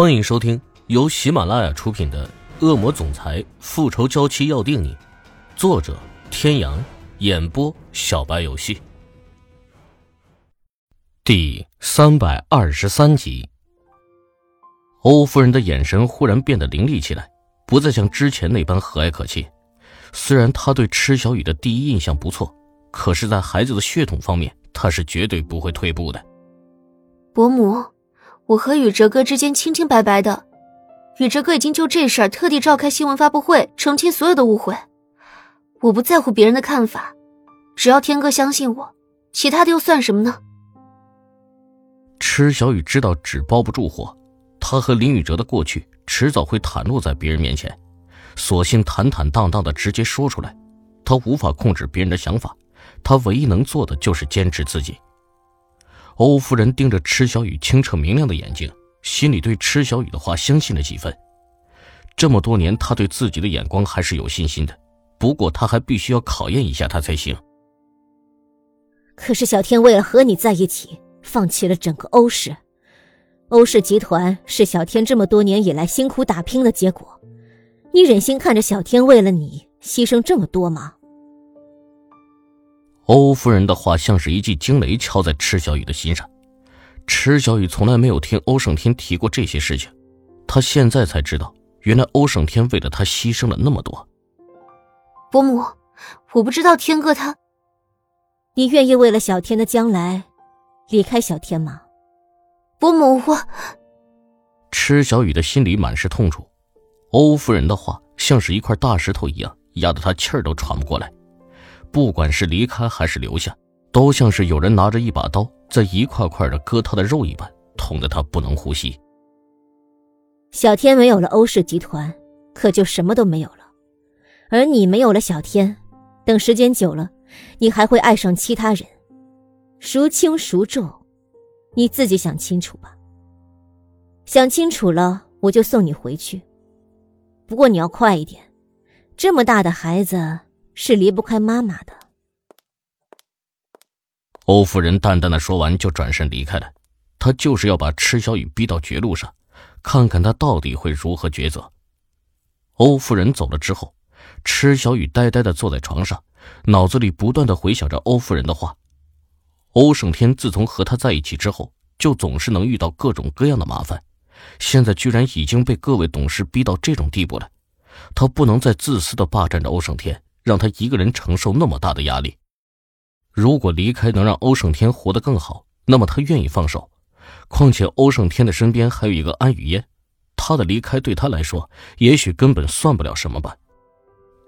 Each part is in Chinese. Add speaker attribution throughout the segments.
Speaker 1: 欢迎收听由喜马拉雅出品的《恶魔总裁复仇娇妻要定你》，作者：天阳，演播：小白游戏。第三百二十三集，欧夫人的眼神忽然变得凌厉起来，不再像之前那般和蔼可亲。虽然她对池小雨的第一印象不错，可是，在孩子的血统方面，她是绝对不会退步的。
Speaker 2: 伯母。我和宇哲哥之间清清白白的，宇哲哥已经就这事儿特地召开新闻发布会，澄清所有的误会。我不在乎别人的看法，只要天哥相信我，其他的又算什么呢？
Speaker 1: 池小雨知道纸包不住火，他和林宇哲的过去迟早会袒露在别人面前，索性坦坦荡荡的直接说出来。他无法控制别人的想法，他唯一能做的就是坚持自己。欧夫人盯着池小雨清澈明亮的眼睛，心里对池小雨的话相信了几分。这么多年，她对自己的眼光还是有信心的，不过她还必须要考验一下他才行。
Speaker 3: 可是小天为了和你在一起，放弃了整个欧氏，欧氏集团是小天这么多年以来辛苦打拼的结果，你忍心看着小天为了你牺牲这么多吗？
Speaker 1: 欧夫人的话像是一记惊雷敲在池小雨的心上。池小雨从来没有听欧胜天提过这些事情，他现在才知道，原来欧胜天为了他牺牲了那么多。
Speaker 2: 伯母，我不知道天哥他，
Speaker 3: 你愿意为了小天的将来离开小天吗？
Speaker 2: 伯母，我……
Speaker 1: 池小雨的心里满是痛楚，欧夫人的话像是一块大石头一样，压得他气儿都喘不过来。不管是离开还是留下，都像是有人拿着一把刀在一块块的割他的肉一般，痛得他不能呼吸。
Speaker 3: 小天没有了欧氏集团，可就什么都没有了；而你没有了小天，等时间久了，你还会爱上其他人，孰轻孰重，你自己想清楚吧。想清楚了，我就送你回去。不过你要快一点，这么大的孩子。是离不开妈妈的。
Speaker 1: 欧夫人淡淡的说完，就转身离开了。她就是要把池小雨逼到绝路上，看看他到底会如何抉择。欧夫人走了之后，池小雨呆呆的坐在床上，脑子里不断的回想着欧夫人的话。欧胜天自从和他在一起之后，就总是能遇到各种各样的麻烦，现在居然已经被各位董事逼到这种地步了，他不能再自私的霸占着欧胜天。让他一个人承受那么大的压力。如果离开能让欧胜天活得更好，那么他愿意放手。况且欧胜天的身边还有一个安雨嫣，他的离开对他来说也许根本算不了什么吧。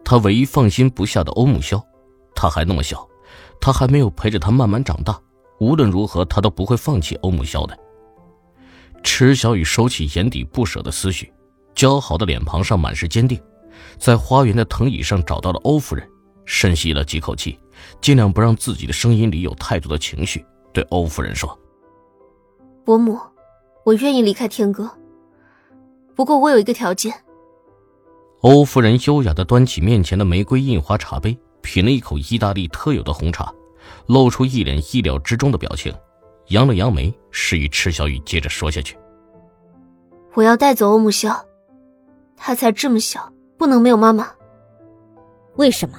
Speaker 1: 他唯一放心不下的欧木萧，他还那么小，他还没有陪着他慢慢长大。无论如何，他都不会放弃欧木萧的。池小雨收起眼底不舍的思绪，姣好的脸庞上满是坚定。在花园的藤椅上找到了欧夫人，深吸了几口气，尽量不让自己的声音里有太多的情绪，对欧夫人说：“
Speaker 2: 伯母，我愿意离开天哥，不过我有一个条件。”
Speaker 1: 欧夫人优雅的端起面前的玫瑰印花茶杯，品了一口意大利特有的红茶，露出一脸意料之中的表情，扬了扬眉，示意池小雨接着说下去：“
Speaker 2: 我要带走欧木萧，他才这么小。”不能没有妈妈。
Speaker 3: 为什么？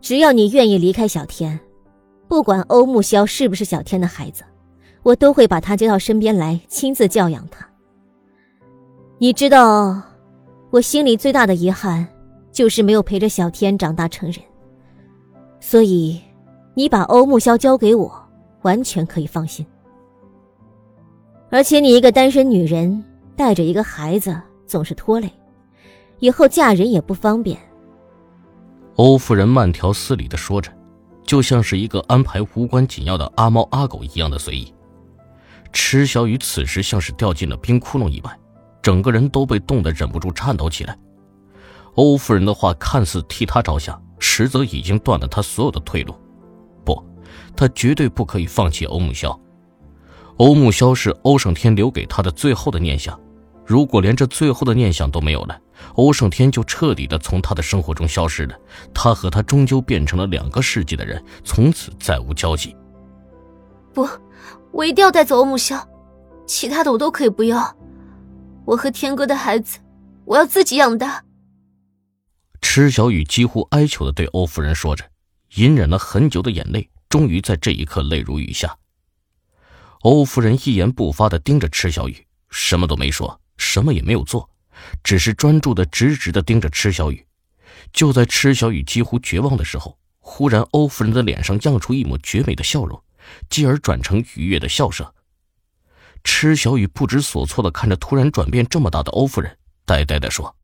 Speaker 3: 只要你愿意离开小天，不管欧木萧是不是小天的孩子，我都会把他接到身边来，亲自教养他。你知道，我心里最大的遗憾，就是没有陪着小天长大成人。所以，你把欧木萧交给我，完全可以放心。而且，你一个单身女人带着一个孩子，总是拖累。以后嫁人也不方便。
Speaker 1: 欧夫人慢条斯理的说着，就像是一个安排无关紧要的阿猫阿狗一样的随意。池小雨此时像是掉进了冰窟窿一般，整个人都被冻得忍不住颤抖起来。欧夫人的话看似替他着想，实则已经断了他所有的退路。不，他绝对不可以放弃欧木萧。欧木萧是欧胜天留给他的最后的念想。如果连这最后的念想都没有了，欧胜天就彻底的从他的生活中消失了。他和他终究变成了两个世界的人，从此再无交集。
Speaker 2: 不，我一定要带走欧木萧，其他的我都可以不要。我和天哥的孩子，我要自己养大。
Speaker 1: 池小雨几乎哀求的对欧夫人说着，隐忍了很久的眼泪，终于在这一刻泪如雨下。欧夫人一言不发的盯着池小雨，什么都没说，什么也没有做，只是专注的直直的盯着池小雨。就在池小雨几乎绝望的时候，忽然欧夫人的脸上漾出一抹绝美的笑容，继而转成愉悦的笑声。池小雨不知所措的看着突然转变这么大的欧夫人，呆呆的说：“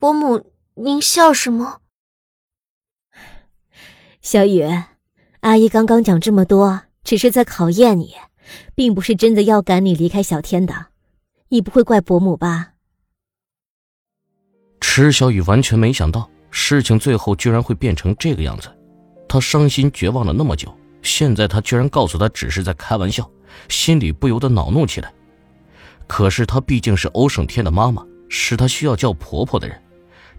Speaker 2: 伯母。”您笑什么？
Speaker 3: 小雨，阿姨刚刚讲这么多，只是在考验你，并不是真的要赶你离开小天的。你不会怪伯母吧？
Speaker 1: 池小雨完全没想到事情最后居然会变成这个样子，她伤心绝望了那么久，现在他居然告诉她只是在开玩笑，心里不由得恼怒起来。可是她毕竟是欧胜天的妈妈，是她需要叫婆婆的人。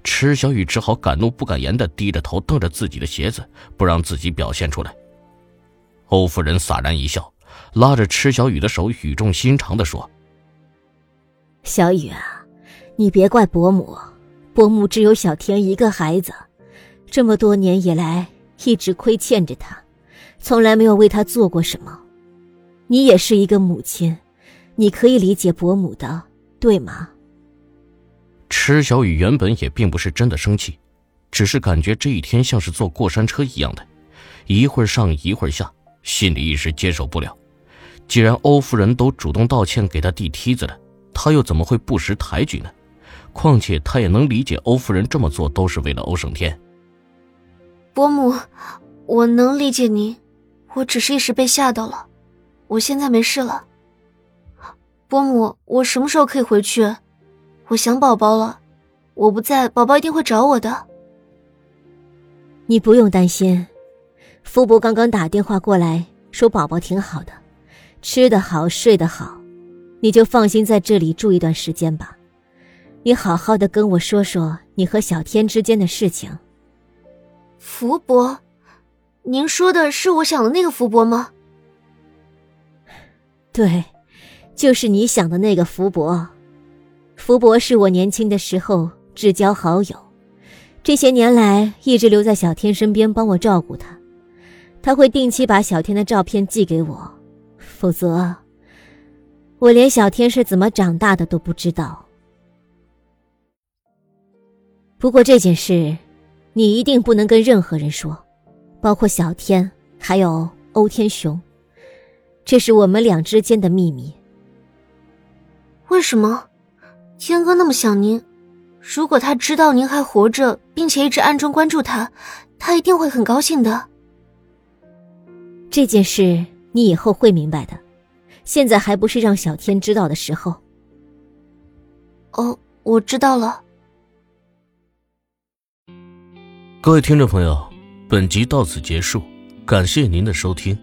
Speaker 1: 池小雨只好敢怒不敢言的低着头瞪着自己的鞋子，不让自己表现出来。欧夫人洒然一笑，拉着池小雨的手，语重心长的说：“
Speaker 3: 小雨啊，你别怪伯母，伯母只有小天一个孩子，这么多年以来一直亏欠着他，从来没有为他做过什么。你也是一个母亲，你可以理解伯母的，对吗？”
Speaker 1: 池小雨原本也并不是真的生气，只是感觉这一天像是坐过山车一样的，一会儿上一会儿下，心里一时接受不了。既然欧夫人都主动道歉给他递梯子了，他又怎么会不识抬举呢？况且他也能理解欧夫人这么做都是为了欧胜天。
Speaker 2: 伯母，我能理解您，我只是一时被吓到了，我现在没事了。伯母，我什么时候可以回去？我想宝宝了，我不在，宝宝一定会找我的。
Speaker 3: 你不用担心，福伯刚刚打电话过来，说宝宝挺好的，吃得好，睡得好，你就放心在这里住一段时间吧。你好好的跟我说说你和小天之间的事情。
Speaker 2: 福伯，您说的是我想的那个福伯吗？
Speaker 3: 对，就是你想的那个福伯。福伯是我年轻的时候至交好友，这些年来一直留在小天身边帮我照顾他。他会定期把小天的照片寄给我，否则我连小天是怎么长大的都不知道。不过这件事，你一定不能跟任何人说，包括小天还有欧天雄，这是我们俩之间的秘密。
Speaker 2: 为什么？天哥那么想您，如果他知道您还活着，并且一直暗中关注他，他一定会很高兴的。
Speaker 3: 这件事你以后会明白的，现在还不是让小天知道的时候。
Speaker 2: 哦，我知道了。
Speaker 1: 各位听众朋友，本集到此结束，感谢您的收听。